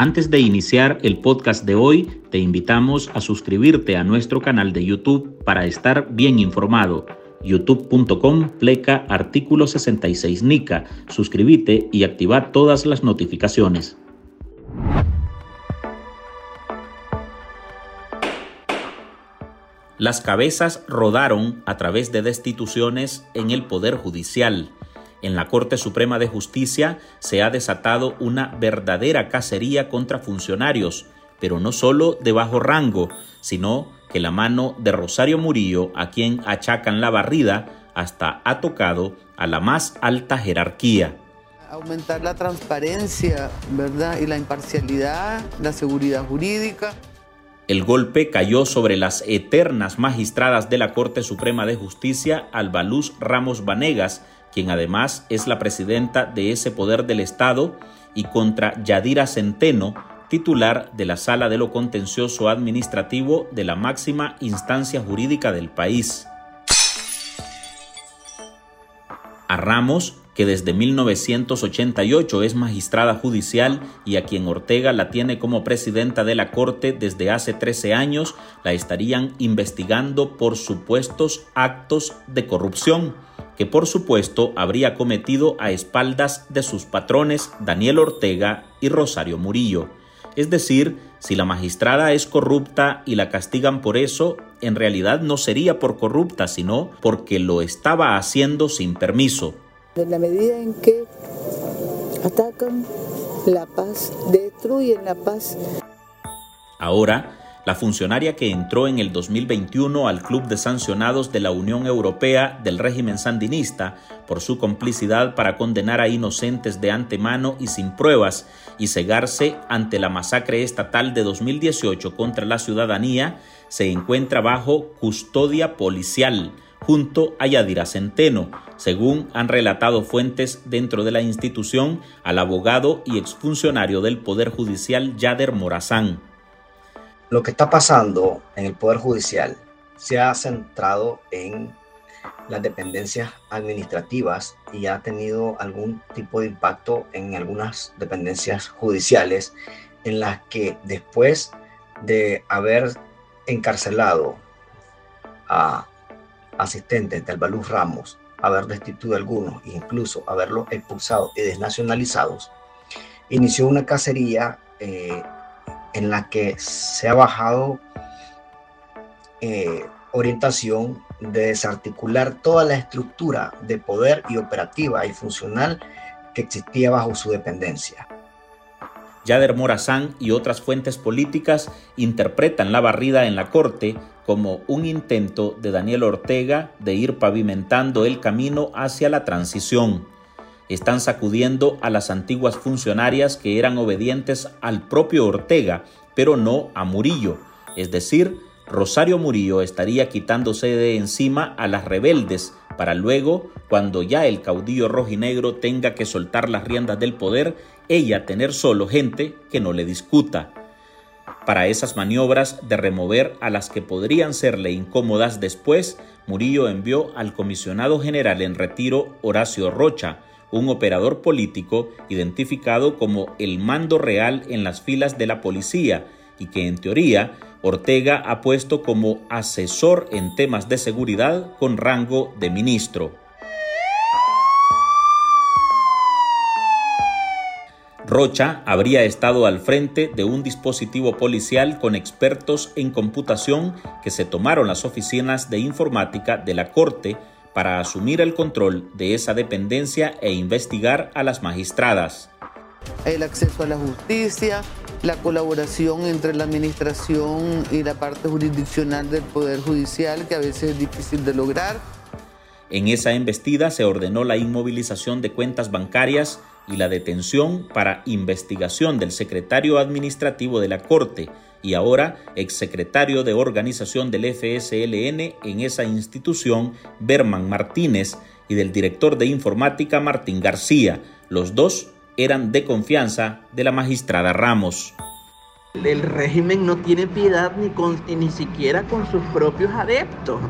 Antes de iniciar el podcast de hoy, te invitamos a suscribirte a nuestro canal de YouTube para estar bien informado. youtube.com pleca artículo 66 NICA. Suscríbete y activa todas las notificaciones. Las cabezas rodaron a través de destituciones en el Poder Judicial. En la Corte Suprema de Justicia se ha desatado una verdadera cacería contra funcionarios, pero no solo de bajo rango, sino que la mano de Rosario Murillo, a quien achacan la barrida, hasta ha tocado a la más alta jerarquía. Aumentar la transparencia, ¿verdad? Y la imparcialidad, la seguridad jurídica. El golpe cayó sobre las eternas magistradas de la Corte Suprema de Justicia, Albaluz Ramos Vanegas, quien además es la presidenta de ese poder del Estado, y contra Yadira Centeno, titular de la Sala de lo Contencioso Administrativo de la máxima instancia jurídica del país. A Ramos que desde 1988 es magistrada judicial y a quien Ortega la tiene como presidenta de la Corte desde hace 13 años, la estarían investigando por supuestos actos de corrupción que por supuesto habría cometido a espaldas de sus patrones Daniel Ortega y Rosario Murillo. Es decir, si la magistrada es corrupta y la castigan por eso, en realidad no sería por corrupta, sino porque lo estaba haciendo sin permiso en la medida en que atacan la paz, destruyen la paz. Ahora, la funcionaria que entró en el 2021 al Club de Sancionados de la Unión Europea del régimen sandinista por su complicidad para condenar a inocentes de antemano y sin pruebas y cegarse ante la masacre estatal de 2018 contra la ciudadanía, se encuentra bajo custodia policial junto a Yadira Centeno, según han relatado fuentes dentro de la institución al abogado y exfuncionario del Poder Judicial Yader Morazán. Lo que está pasando en el Poder Judicial se ha centrado en las dependencias administrativas y ha tenido algún tipo de impacto en algunas dependencias judiciales en las que después de haber encarcelado a asistentes del Baluz Ramos, haber destituido a algunos e incluso haberlos expulsado y desnacionalizados, inició una cacería eh, en la que se ha bajado eh, orientación de desarticular toda la estructura de poder y operativa y funcional que existía bajo su dependencia. Yader Morazán y otras fuentes políticas interpretan la barrida en la Corte como un intento de Daniel Ortega de ir pavimentando el camino hacia la transición. Están sacudiendo a las antiguas funcionarias que eran obedientes al propio Ortega, pero no a Murillo, es decir, Rosario Murillo estaría quitándose de encima a las rebeldes para luego, cuando ya el caudillo rojinegro tenga que soltar las riendas del poder, ella tener solo gente que no le discuta. Para esas maniobras de remover a las que podrían serle incómodas después, Murillo envió al comisionado general en retiro Horacio Rocha, un operador político identificado como el mando real en las filas de la policía y que en teoría Ortega ha puesto como asesor en temas de seguridad con rango de ministro. Rocha habría estado al frente de un dispositivo policial con expertos en computación que se tomaron las oficinas de informática de la Corte para asumir el control de esa dependencia e investigar a las magistradas. El acceso a la justicia, la colaboración entre la administración y la parte jurisdiccional del Poder Judicial, que a veces es difícil de lograr. En esa embestida se ordenó la inmovilización de cuentas bancarias y la detención para investigación del secretario administrativo de la Corte y ahora exsecretario de organización del FSLN en esa institución, Berman Martínez, y del director de informática, Martín García, los dos eran de confianza de la magistrada Ramos. El régimen no tiene piedad ni, con, ni siquiera con sus propios adeptos.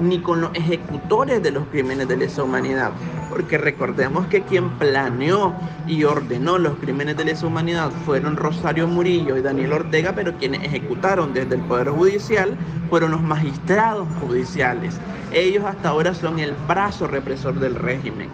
ni con los ejecutores de los crímenes de lesa humanidad, porque recordemos que quien planeó y ordenó los crímenes de lesa humanidad fueron Rosario Murillo y Daniel Ortega, pero quienes ejecutaron desde el Poder Judicial fueron los magistrados judiciales. Ellos hasta ahora son el brazo represor del régimen.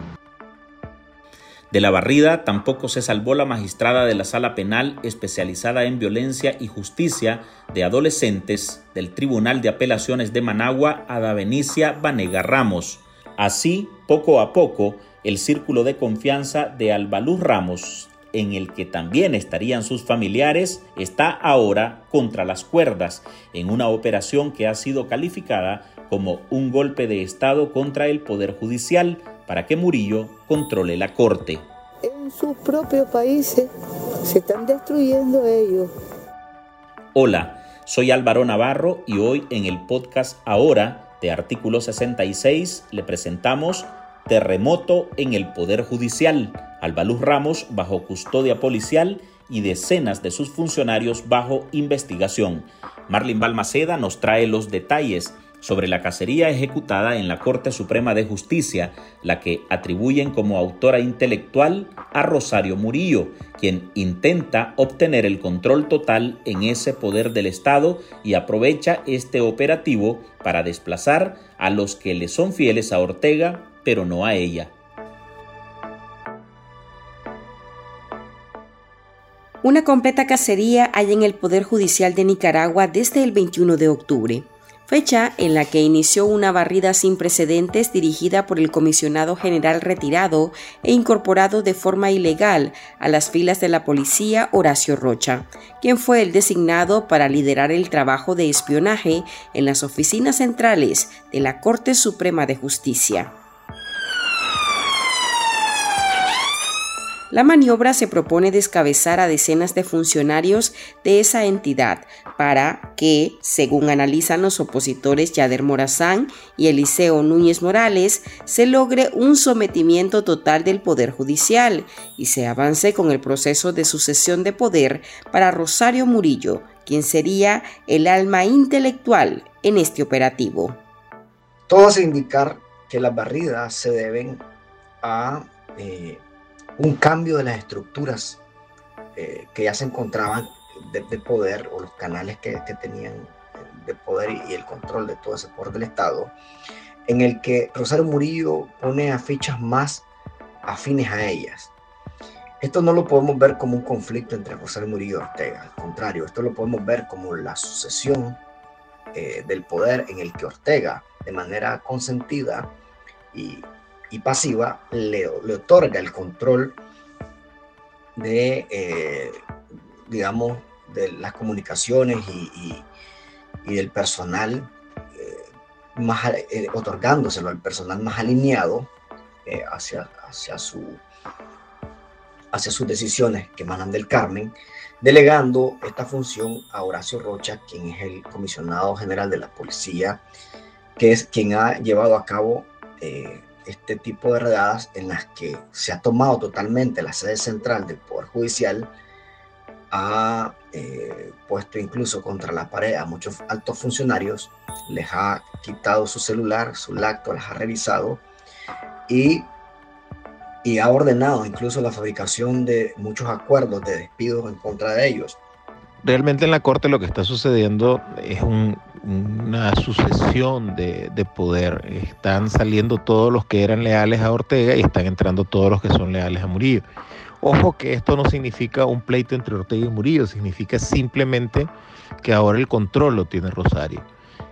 De la barrida tampoco se salvó la magistrada de la sala penal especializada en violencia y justicia de adolescentes del Tribunal de Apelaciones de Managua, Ada Benicia Vanega Ramos. Así, poco a poco, el círculo de confianza de Albaluz Ramos, en el que también estarían sus familiares, está ahora contra las cuerdas, en una operación que ha sido calificada como un golpe de Estado contra el Poder Judicial para que Murillo controle la corte. En sus propios países se están destruyendo ellos. Hola, soy Álvaro Navarro y hoy en el podcast Ahora de Artículo 66 le presentamos Terremoto en el Poder Judicial, Albaluz Ramos bajo custodia policial y decenas de sus funcionarios bajo investigación. Marlin Balmaceda nos trae los detalles sobre la cacería ejecutada en la Corte Suprema de Justicia, la que atribuyen como autora intelectual a Rosario Murillo, quien intenta obtener el control total en ese poder del Estado y aprovecha este operativo para desplazar a los que le son fieles a Ortega, pero no a ella. Una completa cacería hay en el Poder Judicial de Nicaragua desde el 21 de octubre fecha en la que inició una barrida sin precedentes dirigida por el comisionado general retirado e incorporado de forma ilegal a las filas de la policía Horacio Rocha, quien fue el designado para liderar el trabajo de espionaje en las oficinas centrales de la Corte Suprema de Justicia. La maniobra se propone descabezar a decenas de funcionarios de esa entidad para que, según analizan los opositores Yader Morazán y Eliseo Núñez Morales, se logre un sometimiento total del Poder Judicial y se avance con el proceso de sucesión de poder para Rosario Murillo, quien sería el alma intelectual en este operativo. Todo hace indicar que las barridas se deben a eh, un cambio de las estructuras eh, que ya se encontraban de, poder o los canales que, tenían de poder y, el control de todo ese poder del Estado, en el que Rosario Murillo pone a fichas más afines a ellas. Esto no lo podemos ver como un conflicto entre Rosario Murillo y Ortega, al contrario, esto lo podemos ver como la sucesión eh, del poder en el que Ortega, de manera consentida y, y pasiva le, otorga el control de, eh, digamos, de las comunicaciones y, del personal, eh, más, eh, otorgándoselo al personal más alineado hacia, hacia, su, hacia sus decisiones que emanan del Carmen, delegando esta función a Horacio Rocha, quien es el comisionado general de la policía, que es quien ha llevado a cabo este tipo de redadas en las que se ha tomado totalmente la sede central del Poder Judicial, ha eh, puesto incluso contra la pared a muchos altos funcionarios, les ha quitado su celular, su lacto, las ha revisado y, y ha ordenado incluso la fabricación de muchos acuerdos de despidos en contra de ellos. Realmente en la Corte lo que está sucediendo es un, una sucesión de, poder. Están saliendo todos los que eran leales a Ortega y están entrando todos los que son leales a Murillo. Ojo que esto no significa un pleito entre Ortega y Murillo, significa simplemente que ahora el control lo tiene Rosario.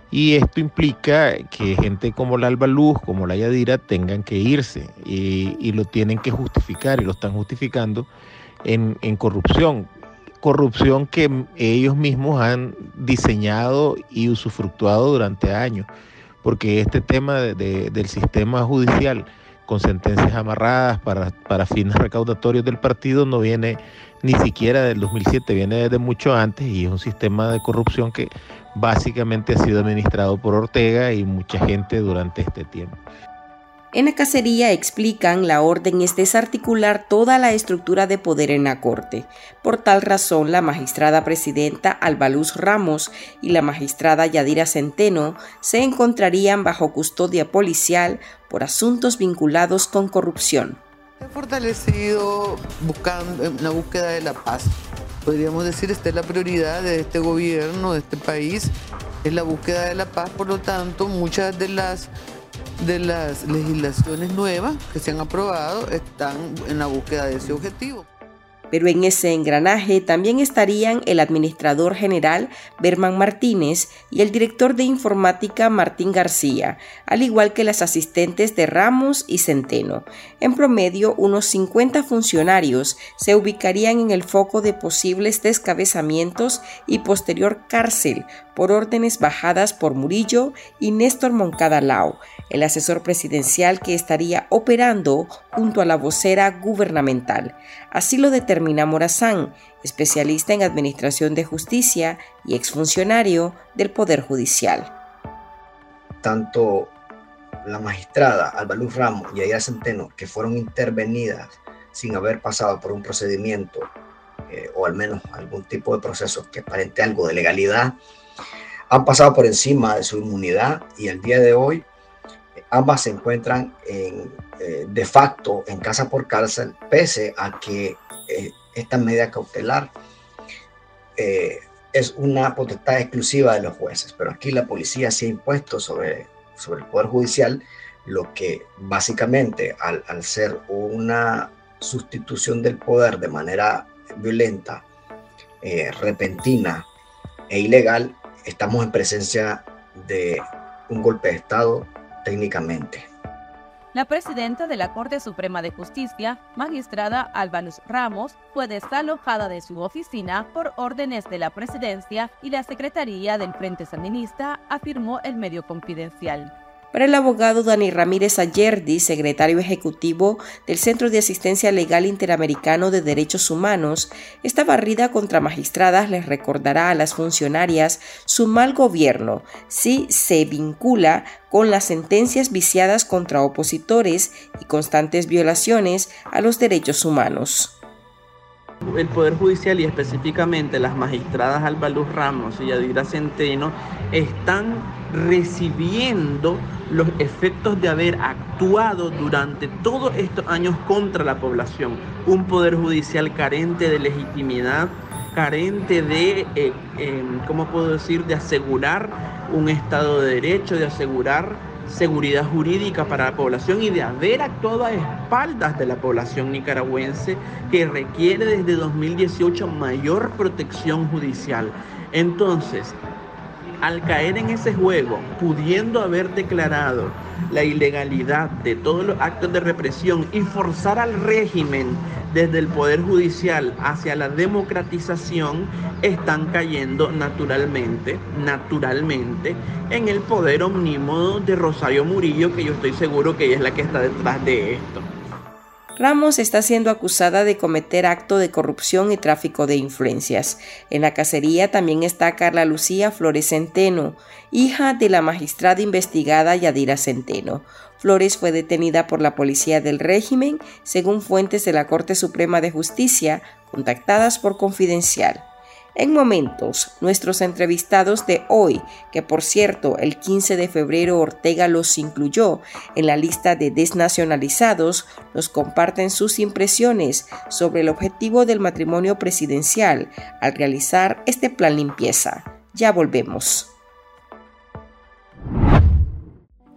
Y esto implica que gente como la Alba Luz, como la Yadira, tengan que irse y, lo tienen que justificar y lo están justificando en, en corrupción corrupción que ellos mismos han diseñado y usufructuado durante años, porque este tema del sistema judicial con sentencias amarradas para, para fines recaudatorios del partido no viene ni siquiera del 2007, viene desde mucho antes y es un sistema de corrupción que básicamente ha sido administrado por Ortega y mucha gente durante este tiempo. En la cacería explican la orden es desarticular toda la estructura de poder en la Corte. Por tal razón, la magistrada presidenta Albaluz Ramos y la magistrada Yadira Centeno se encontrarían bajo custodia policial por asuntos vinculados con corrupción. Se ha fortalecido buscando la búsqueda de la paz. Podríamos decir, esta es la prioridad de este gobierno, de este país, es la búsqueda de la paz. Por lo tanto, muchas de las de las legislaciones nuevas que se han aprobado están en la búsqueda de ese objetivo. Pero en ese engranaje también estarían el administrador general Berman Martínez y el director de informática Martín García, al igual que las asistentes de Ramos y Centeno. En promedio, unos 50 funcionarios se ubicarían en el foco de posibles descabezamientos y posterior cárcel por órdenes bajadas por Murillo y Néstor Moncada Lao, el asesor presidencial que estaría operando junto a la vocera gubernamental. Así lo determina Morazán, especialista en administración de justicia y exfuncionario del Poder Judicial. Tanto la magistrada Albaluz Ramos y Aida Centeno, que fueron intervenidas sin haber pasado por un procedimiento eh, o al menos algún tipo de proceso que aparente algo de legalidad, han pasado por encima de su inmunidad y el día de hoy ambas se encuentran en, eh, de facto en casa por cárcel, pese a que eh, esta medida cautelar eh, es una potestad exclusiva de los jueces, pero aquí la policía se ha impuesto sobre, sobre el Poder Judicial, lo que básicamente al, al ser una sustitución del poder de manera violenta, repentina e ilegal, estamos en presencia de un golpe de Estado técnicamente. La presidenta de la Corte Suprema de Justicia, magistrada Álvarez Ramos, fue desalojada de su oficina por órdenes de la presidencia y la Secretaría del Frente Sandinista, afirmó el medio confidencial. Para el abogado Dani Ramírez Ayerdi, secretario ejecutivo del Centro de Asistencia Legal Interamericano de Derechos Humanos, esta barrida contra magistradas les recordará a las funcionarias su mal gobierno si se vincula con las sentencias viciadas contra opositores y constantes violaciones a los derechos humanos. El Poder Judicial y específicamente las magistradas Albaluz Ramos y Adira Centeno están recibiendo los efectos de haber actuado durante todos estos años contra la población. Un Poder Judicial carente de legitimidad, carente de, eh, em, ¿cómo puedo decir?, de asegurar un Estado de Derecho, de asegurar seguridad jurídica para la población y de haber actuado a espaldas de la población nicaragüense que requiere desde 2018 mayor protección judicial. Entonces, al caer en ese juego, pudiendo haber declarado la ilegalidad de todos los actos de represión y forzar al régimen desde el Poder Judicial hacia la democratización, están cayendo naturalmente, naturalmente, en el poder omnímodo de Rosario Murillo, que yo estoy seguro que ella es la que está detrás de esto. Ramos está siendo acusada de cometer acto de corrupción y tráfico de influencias. En la cacería también está Carla Lucía Flores Centeno, hija de la magistrada investigada Yadira Centeno. Flores fue detenida por la policía del régimen, según fuentes de la Corte Suprema de Justicia, contactadas por Confidencial. En momentos, nuestros entrevistados de hoy, que por cierto el 15 de febrero Ortega los incluyó en la lista de desnacionalizados, nos comparten sus impresiones sobre el objetivo del matrimonio presidencial al realizar este plan limpieza. Ya volvemos.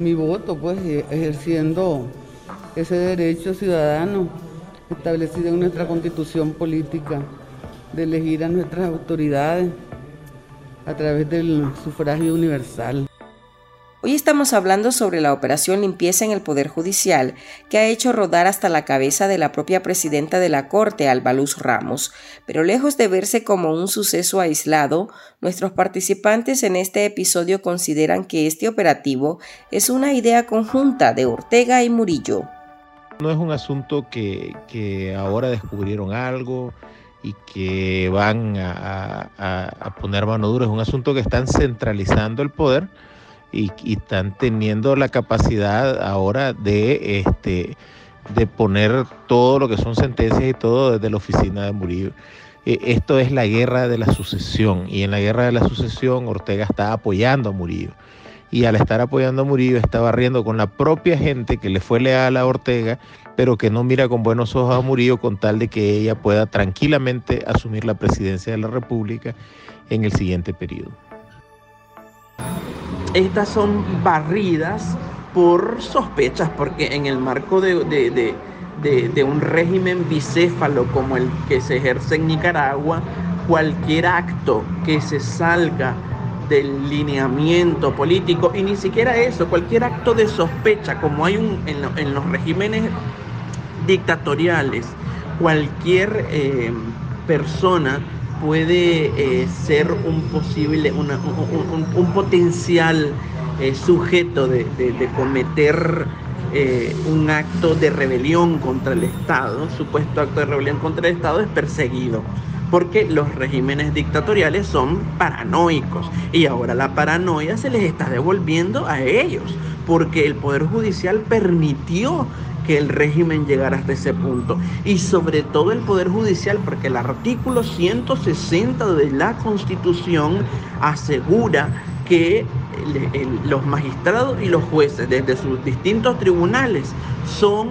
mi voto, pues ejerciendo ese derecho ciudadano establecido en nuestra constitución política de elegir a nuestras autoridades a través del sufragio universal. Hoy estamos hablando sobre la operación limpieza en el Poder Judicial, que ha hecho rodar hasta la cabeza de la propia presidenta de la Corte, Albaluz Ramos, pero lejos de verse como un suceso aislado, nuestros participantes en este episodio consideran que este operativo es una idea conjunta de Ortega y Murillo. No es un asunto que, ahora descubrieron algo y que van a, a poner mano dura, es un asunto que están centralizando el poder y, están teniendo la capacidad ahora de, este, de poner todo lo que son sentencias y todo desde la oficina de Murillo. Eh, esto es la guerra de la sucesión y en la guerra de la sucesión Ortega está apoyando a Murillo y al estar apoyando a Murillo está barriendo con la propia gente que le fue leal a Ortega, pero que no mira con buenos ojos a Murillo con tal de que ella pueda tranquilamente asumir la presidencia de la República en el siguiente periodo estas son barridas por sospechas, porque en el marco de, un régimen bicéfalo como el que se ejerce en Nicaragua, cualquier acto que se salga del lineamiento político, y ni siquiera eso, cualquier acto de sospecha, como hay en, los regímenes dictatoriales, cualquier eh, persona puede eh, ser un posible, un, potencial eh, sujeto de, cometer eh, un acto de rebelión contra el Estado, supuesto acto de rebelión contra el Estado, es perseguido. Porque los regímenes dictatoriales son paranoicos y ahora la paranoia se les está devolviendo a ellos, porque el Poder Judicial permitió que el régimen llegara hasta ese punto. Y sobre todo el Poder Judicial, porque el artículo 160 de la Constitución asegura que los magistrados y los jueces desde sus distintos tribunales son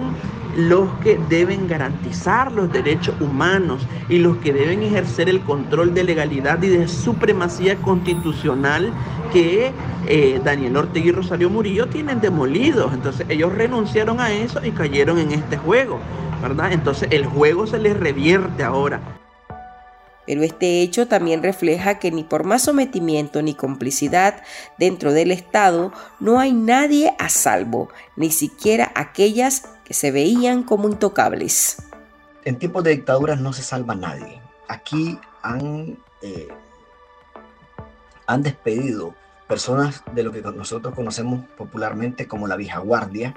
los que deben garantizar los derechos humanos y los que deben ejercer el control de legalidad y de supremacía constitucional que eh, Daniel Ortega y Rosario Murillo tienen demolidos. Entonces ellos renunciaron a eso y cayeron en este juego, ¿verdad? Entonces el juego se les revierte ahora. Pero este hecho también refleja que ni por más sometimiento ni complicidad dentro del Estado no hay nadie a salvo, ni siquiera aquellas que se veían como intocables. En tiempos de dictaduras no se salva nadie. Aquí han, eh, han despedido personas de lo que nosotros conocemos popularmente como la vieja guardia,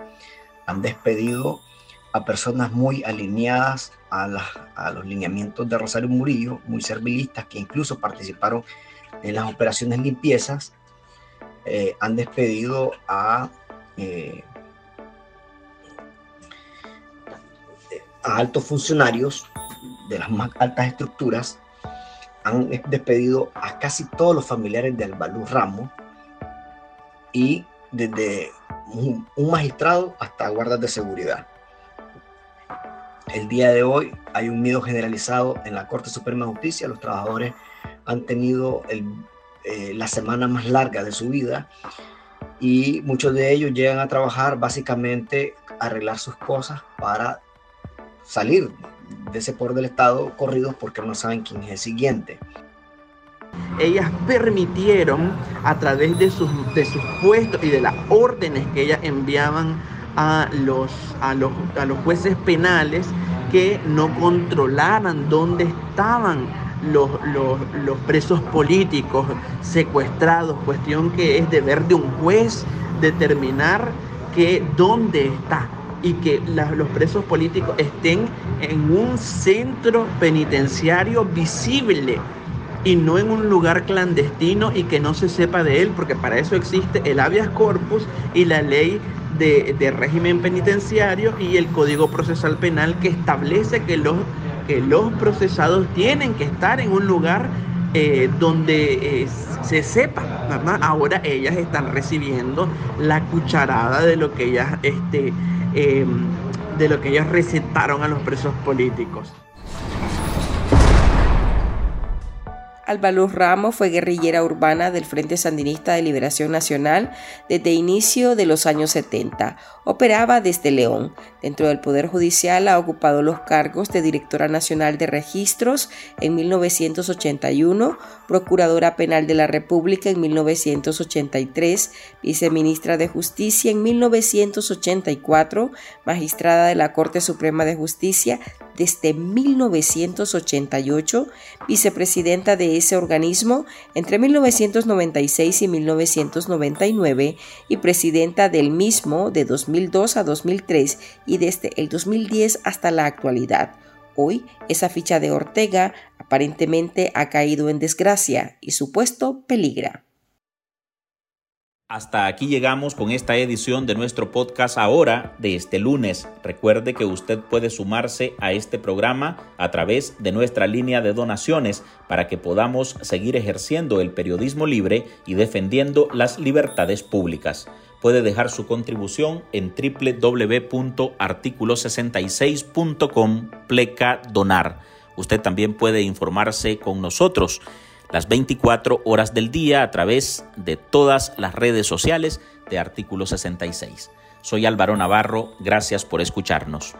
han despedido a personas muy alineadas a, los lineamientos de Rosario Murillo, muy servilistas, que incluso participaron en las operaciones limpiezas, eh, han despedido a, eh, a altos funcionarios de las más altas estructuras, han despedido a casi todos los familiares de Albalú Ramos y desde un magistrado hasta guardas de seguridad. El día de hoy hay un miedo generalizado en la Corte Suprema de Justicia. Los trabajadores han tenido eh, la semana más larga de su vida y muchos de ellos llegan a trabajar básicamente a arreglar sus cosas para salir de ese poder del Estado corridos porque no saben quién es el siguiente. Ellas permitieron a través de sus, de sus puestos y de las órdenes que ellas enviaban a los, a los, a los jueces penales que no controlaran dónde estaban los, los, presos políticos secuestrados, cuestión que es deber de un juez determinar que dónde está y que los presos políticos estén en un centro penitenciario visible y no en un lugar clandestino y que no se sepa de él, porque para eso existe el habeas corpus y la ley de, régimen penitenciario y el Código Procesal Penal que establece que los, que los procesados tienen que estar en un lugar eh, donde eh, se sepa, Ahora ellas están recibiendo la cucharada de lo que ellas, este, em, de lo que ellas recetaron a los presos políticos. Alba Luz Ramos fue guerrillera urbana del Frente Sandinista de Liberación Nacional desde inicio de los años 70. Operaba desde León. Dentro del Poder Judicial ha ocupado los cargos de Directora Nacional de Registros en 1981, Procuradora Penal de la República en 1983, Viceministra de Justicia en 1984, Magistrada de la Corte Suprema de Justicia desde 1988, Vicepresidenta de ese organismo entre 1996 y 1999 y presidenta del mismo de 2002 a 2003 y desde el 2010 hasta la actualidad. Hoy esa ficha de Ortega aparentemente ha caído en desgracia y su puesto peligra. Hasta aquí llegamos con esta edición de nuestro podcast ahora de este lunes. Recuerde que usted puede sumarse a este programa a través de nuestra línea de donaciones para que podamos seguir ejerciendo el periodismo libre y defendiendo las libertades públicas. Puede dejar su contribución en www.articulo66.com pleca donar. Usted también puede informarse con nosotros las 24 horas del día a través de todas las redes sociales de Artículo 66. Soy Álvaro Navarro, gracias por escucharnos.